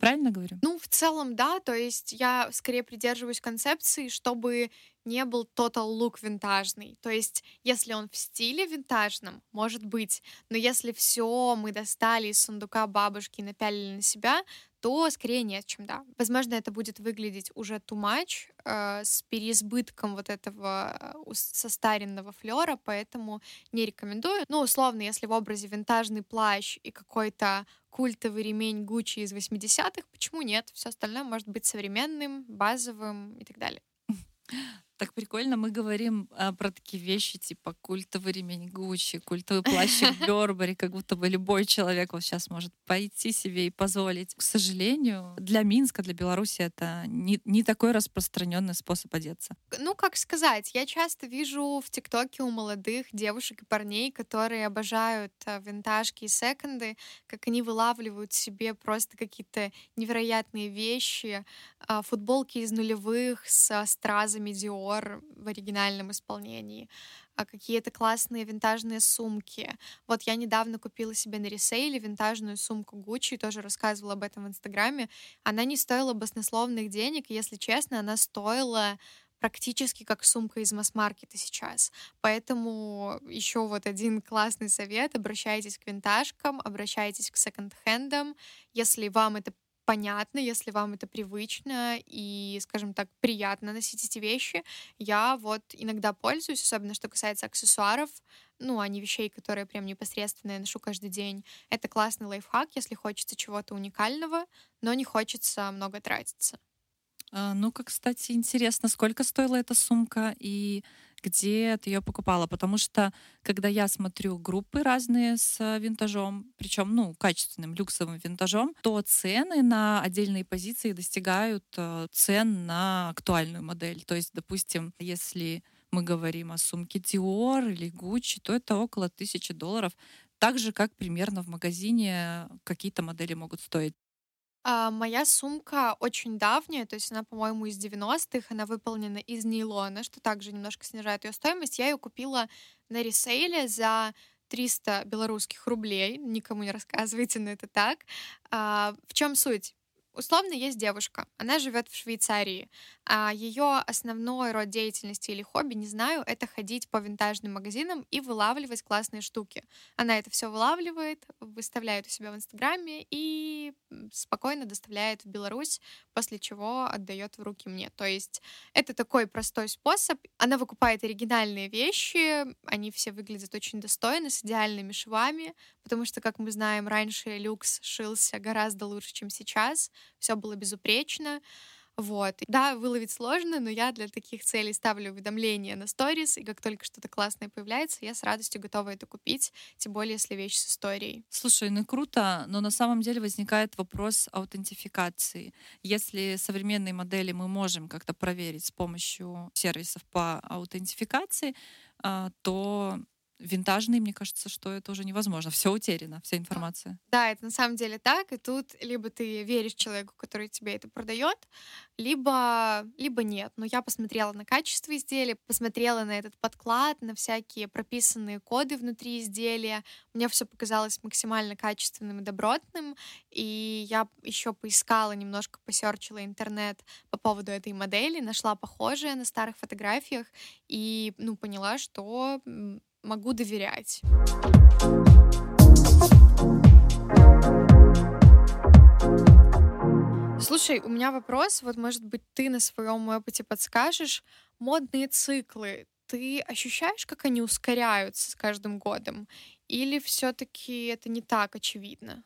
Правильно говорю? Ну, в целом, да. То есть я скорее придерживаюсь концепции, чтобы не был total look винтажный. То есть, если он в стиле винтажном, может быть, но если все мы достали из сундука бабушки и напялили на себя, то скорее нет, чем да. Возможно, это будет выглядеть уже too much, э, с переизбытком вот этого э, состаренного флера, поэтому не рекомендую. Ну, условно, если в образе винтажный плащ и какой-то культовый ремень Гуччи из 80-х, почему нет? Все остальное может быть современным, базовым и так далее. Так прикольно, мы говорим а, про такие вещи, типа культовый ремень Гуччи, культовый плащик (laughs) Бербери, как будто бы любой человек вот сейчас может пойти себе и позволить. К сожалению, для Минска, для Беларуси это не, не такой распространенный способ одеться. Ну, как сказать, я часто вижу в ТикТоке у молодых девушек и парней, которые обожают а, винтажки и секонды, как они вылавливают себе просто какие-то невероятные вещи, а, футболки из нулевых с стразами Dior, Dior в оригинальном исполнении, а какие-то классные винтажные сумки. Вот я недавно купила себе на ресейле винтажную сумку Gucci, тоже рассказывала об этом в Инстаграме. Она не стоила баснословных денег, если честно, она стоила практически как сумка из масс-маркета сейчас. Поэтому еще вот один классный совет. Обращайтесь к винтажкам, обращайтесь к секонд-хендам. Если вам это понятно, если вам это привычно и, скажем так, приятно носить эти вещи. Я вот иногда пользуюсь, особенно что касается аксессуаров, ну, а не вещей, которые прям непосредственно я ношу каждый день. Это классный лайфхак, если хочется чего-то уникального, но не хочется много тратиться. А, ну-ка, кстати, интересно, сколько стоила эта сумка и где ты ее покупала, потому что когда я смотрю группы разные с винтажом, причем, ну, качественным люксовым винтажом, то цены на отдельные позиции достигают э, цен на актуальную модель. То есть, допустим, если мы говорим о сумке Dior или Gucci, то это около тысячи долларов. Так же, как примерно в магазине какие-то модели могут стоить. А, моя сумка очень давняя, то есть она, по-моему, из 90-х, она выполнена из нейлона, что также немножко снижает ее стоимость. Я ее купила на ресейле за 300 белорусских рублей. Никому не рассказывайте, но это так. А, в чем суть? Условно есть девушка, она живет в Швейцарии, а ее основной род деятельности или хобби, не знаю, это ходить по винтажным магазинам и вылавливать классные штуки. Она это все вылавливает, выставляет у себя в Инстаграме и спокойно доставляет в Беларусь, после чего отдает в руки мне. То есть это такой простой способ. Она выкупает оригинальные вещи, они все выглядят очень достойно, с идеальными швами, потому что, как мы знаем, раньше люкс шился гораздо лучше, чем сейчас все было безупречно. Вот. Да, выловить сложно, но я для таких целей ставлю уведомления на сторис, и как только что-то классное появляется, я с радостью готова это купить, тем более, если вещь с историей. Слушай, ну круто, но на самом деле возникает вопрос аутентификации. Если современные модели мы можем как-то проверить с помощью сервисов по аутентификации, а, то винтажный, мне кажется, что это уже невозможно. Все утеряно, вся информация. Да, это на самом деле так. И тут либо ты веришь человеку, который тебе это продает, либо, либо нет. Но я посмотрела на качество изделия, посмотрела на этот подклад, на всякие прописанные коды внутри изделия. Мне все показалось максимально качественным и добротным. И я еще поискала немножко, посерчила интернет по поводу этой модели, нашла похожее на старых фотографиях и ну, поняла, что могу доверять. Слушай, у меня вопрос, вот, может быть, ты на своем опыте подскажешь. Модные циклы, ты ощущаешь, как они ускоряются с каждым годом? Или все-таки это не так очевидно?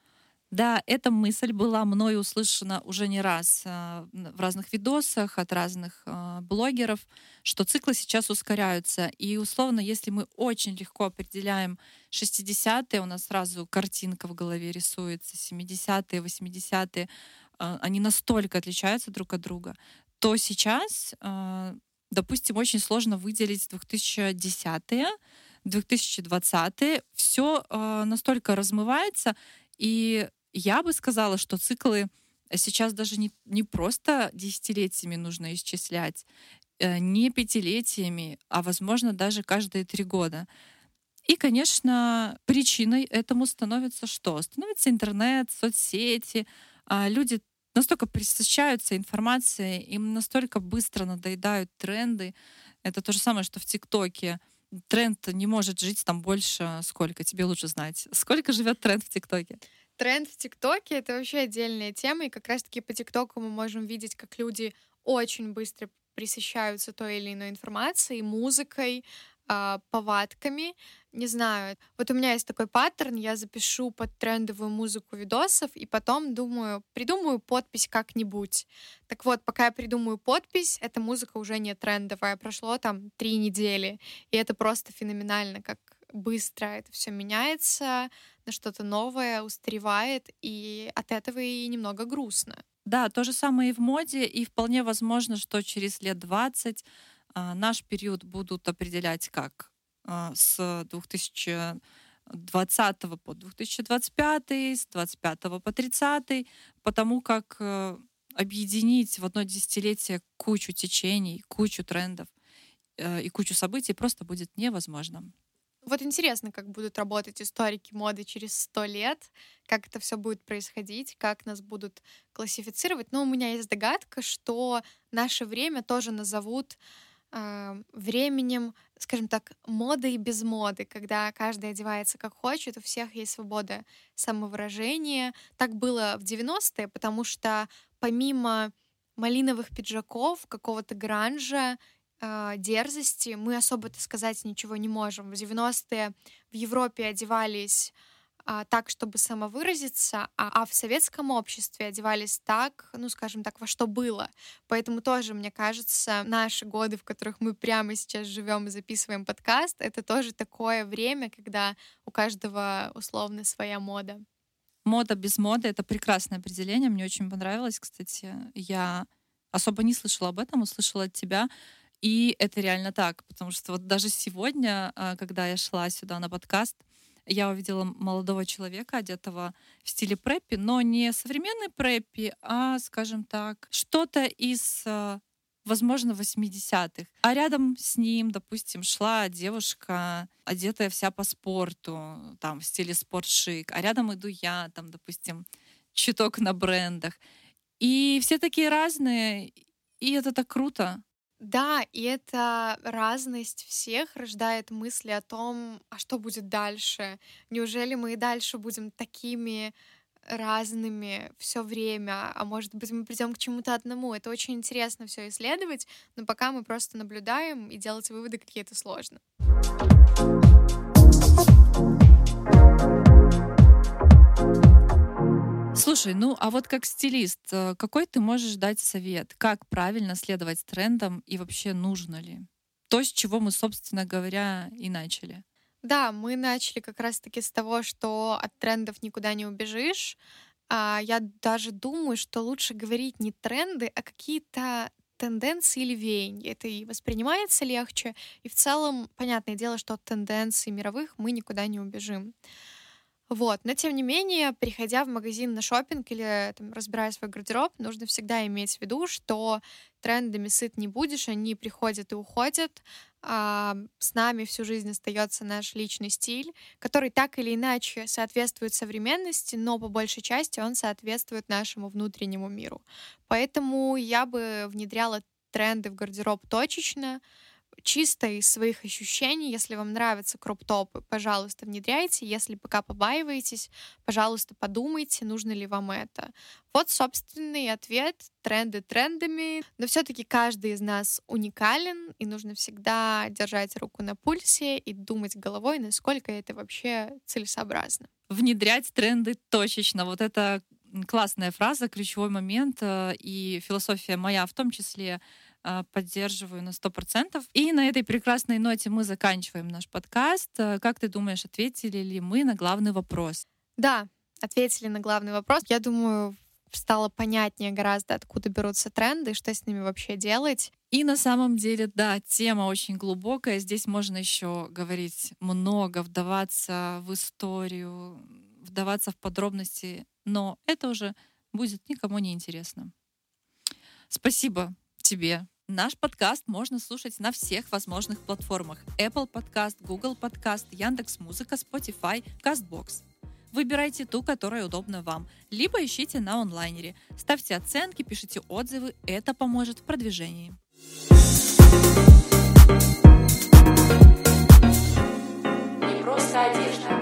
Да, эта мысль была мной услышана уже не раз а, в разных видосах от разных а, блогеров, что циклы сейчас ускоряются. И условно, если мы очень легко определяем 60-е, у нас сразу картинка в голове рисуется, 70-е, 80-е, а, они настолько отличаются друг от друга, то сейчас, допустим, очень сложно выделить 2010-е, 2020-е, все настолько размывается, и я бы сказала, что циклы сейчас даже не, не просто десятилетиями нужно исчислять, э, не пятилетиями, а, возможно, даже каждые три года. И, конечно, причиной этому становится что? Становится интернет, соцсети. А, люди настолько присыщаются информацией, им настолько быстро надоедают тренды. Это то же самое, что в ТикТоке. Тренд не может жить там больше сколько? Тебе лучше знать. Сколько живет тренд в ТикТоке? Тренд в ТикТоке — это вообще отдельная тема, и как раз-таки по ТикТоку мы можем видеть, как люди очень быстро пресыщаются той или иной информацией, музыкой, э, повадками. Не знаю, вот у меня есть такой паттерн, я запишу под трендовую музыку видосов, и потом думаю, придумаю подпись как-нибудь. Так вот, пока я придумаю подпись, эта музыка уже не трендовая, прошло там три недели, и это просто феноменально, как быстро это все меняется, на что-то новое, устаревает, и от этого и немного грустно. Да, то же самое и в моде, и вполне возможно, что через лет 20 а, наш период будут определять как а, с 2020 по 2025, с 25 по 30, потому как а, объединить в одно десятилетие кучу течений, кучу трендов э, и кучу событий просто будет невозможно. Вот интересно, как будут работать историки моды через сто лет, как это все будет происходить, как нас будут классифицировать. Но у меня есть догадка, что наше время тоже назовут э, временем, скажем так, моды и без моды, когда каждый одевается как хочет, у всех есть свобода самовыражения. Так было в 90-е, потому что помимо малиновых пиджаков, какого-то гранжа э, дерзости мы особо-то сказать ничего не можем. В 90-е в Европе одевались а, так, чтобы самовыразиться, а, а в советском обществе одевались так, ну, скажем так, во что было. Поэтому тоже, мне кажется, наши годы, в которых мы прямо сейчас живем и записываем подкаст, это тоже такое время, когда у каждого условно своя мода. Мода без моды — это прекрасное определение. Мне очень понравилось, кстати. Я особо не слышала об этом, услышала от тебя. И это реально так, потому что вот даже сегодня, а, когда я шла сюда на подкаст, я увидела молодого человека, одетого в стиле преппи, но не современный преппи, а, скажем так, что-то из а, возможно, 80-х. А рядом с ним, допустим, шла девушка, одетая вся по спорту, там, в стиле спортшик, а рядом иду я, там, допустим, чуток на брендах. И все такие разные, и это так круто. Да, и эта разность всех рождает мысли о том, а что будет дальше? Неужели мы и дальше будем такими разными все время, а может быть мы придем к чему-то одному. Это очень интересно все исследовать, но пока мы просто наблюдаем и делать выводы какие-то сложно. Слушай, ну а вот как стилист, э, какой ты можешь дать совет? Как правильно следовать трендам и вообще нужно ли? То, с чего мы, собственно говоря, и начали. Да, мы начали как раз-таки с того, что от трендов никуда не убежишь. А я даже думаю, что лучше говорить не тренды, а какие-то тенденции или веяния. Это и воспринимается легче, и в целом, понятное дело, что от тенденций мировых мы никуда не убежим. Вот. Но тем не менее, приходя в магазин на шопинг или там, разбирая свой гардероб, нужно всегда иметь в виду, что трендами сыт не будешь, они приходят и уходят. А с нами всю жизнь остается наш личный стиль, который так или иначе соответствует современности, но по большей части он соответствует нашему внутреннему миру. Поэтому я бы внедряла тренды в гардероб точечно, чисто из своих ощущений, если вам нравятся кроп-топы, пожалуйста, внедряйте. Если пока побаиваетесь, пожалуйста, подумайте, нужно ли вам это. Вот собственный ответ. Тренды трендами. Но все-таки каждый из нас уникален, и нужно всегда держать руку на пульсе и думать головой, насколько это вообще целесообразно. Внедрять тренды точечно. Вот это классная фраза, ключевой момент, э, и философия моя в том числе поддерживаю на сто процентов. И на этой прекрасной ноте мы заканчиваем наш подкаст. Э, как ты думаешь, ответили ли мы на главный вопрос? Да, ответили на главный вопрос. Я думаю, стало понятнее гораздо, откуда берутся тренды, что с ними вообще делать. И на самом деле, да, тема очень глубокая. Здесь можно еще говорить много, вдаваться в историю, вдаваться в подробности, но это уже будет никому не интересно. Спасибо тебе Наш подкаст можно слушать на всех возможных платформах. Apple Podcast, Google Podcast, Яндекс.Музыка, Spotify, CastBox. Выбирайте ту, которая удобна вам, либо ищите на онлайнере. Ставьте оценки, пишите отзывы, это поможет в продвижении. Не просто одежда.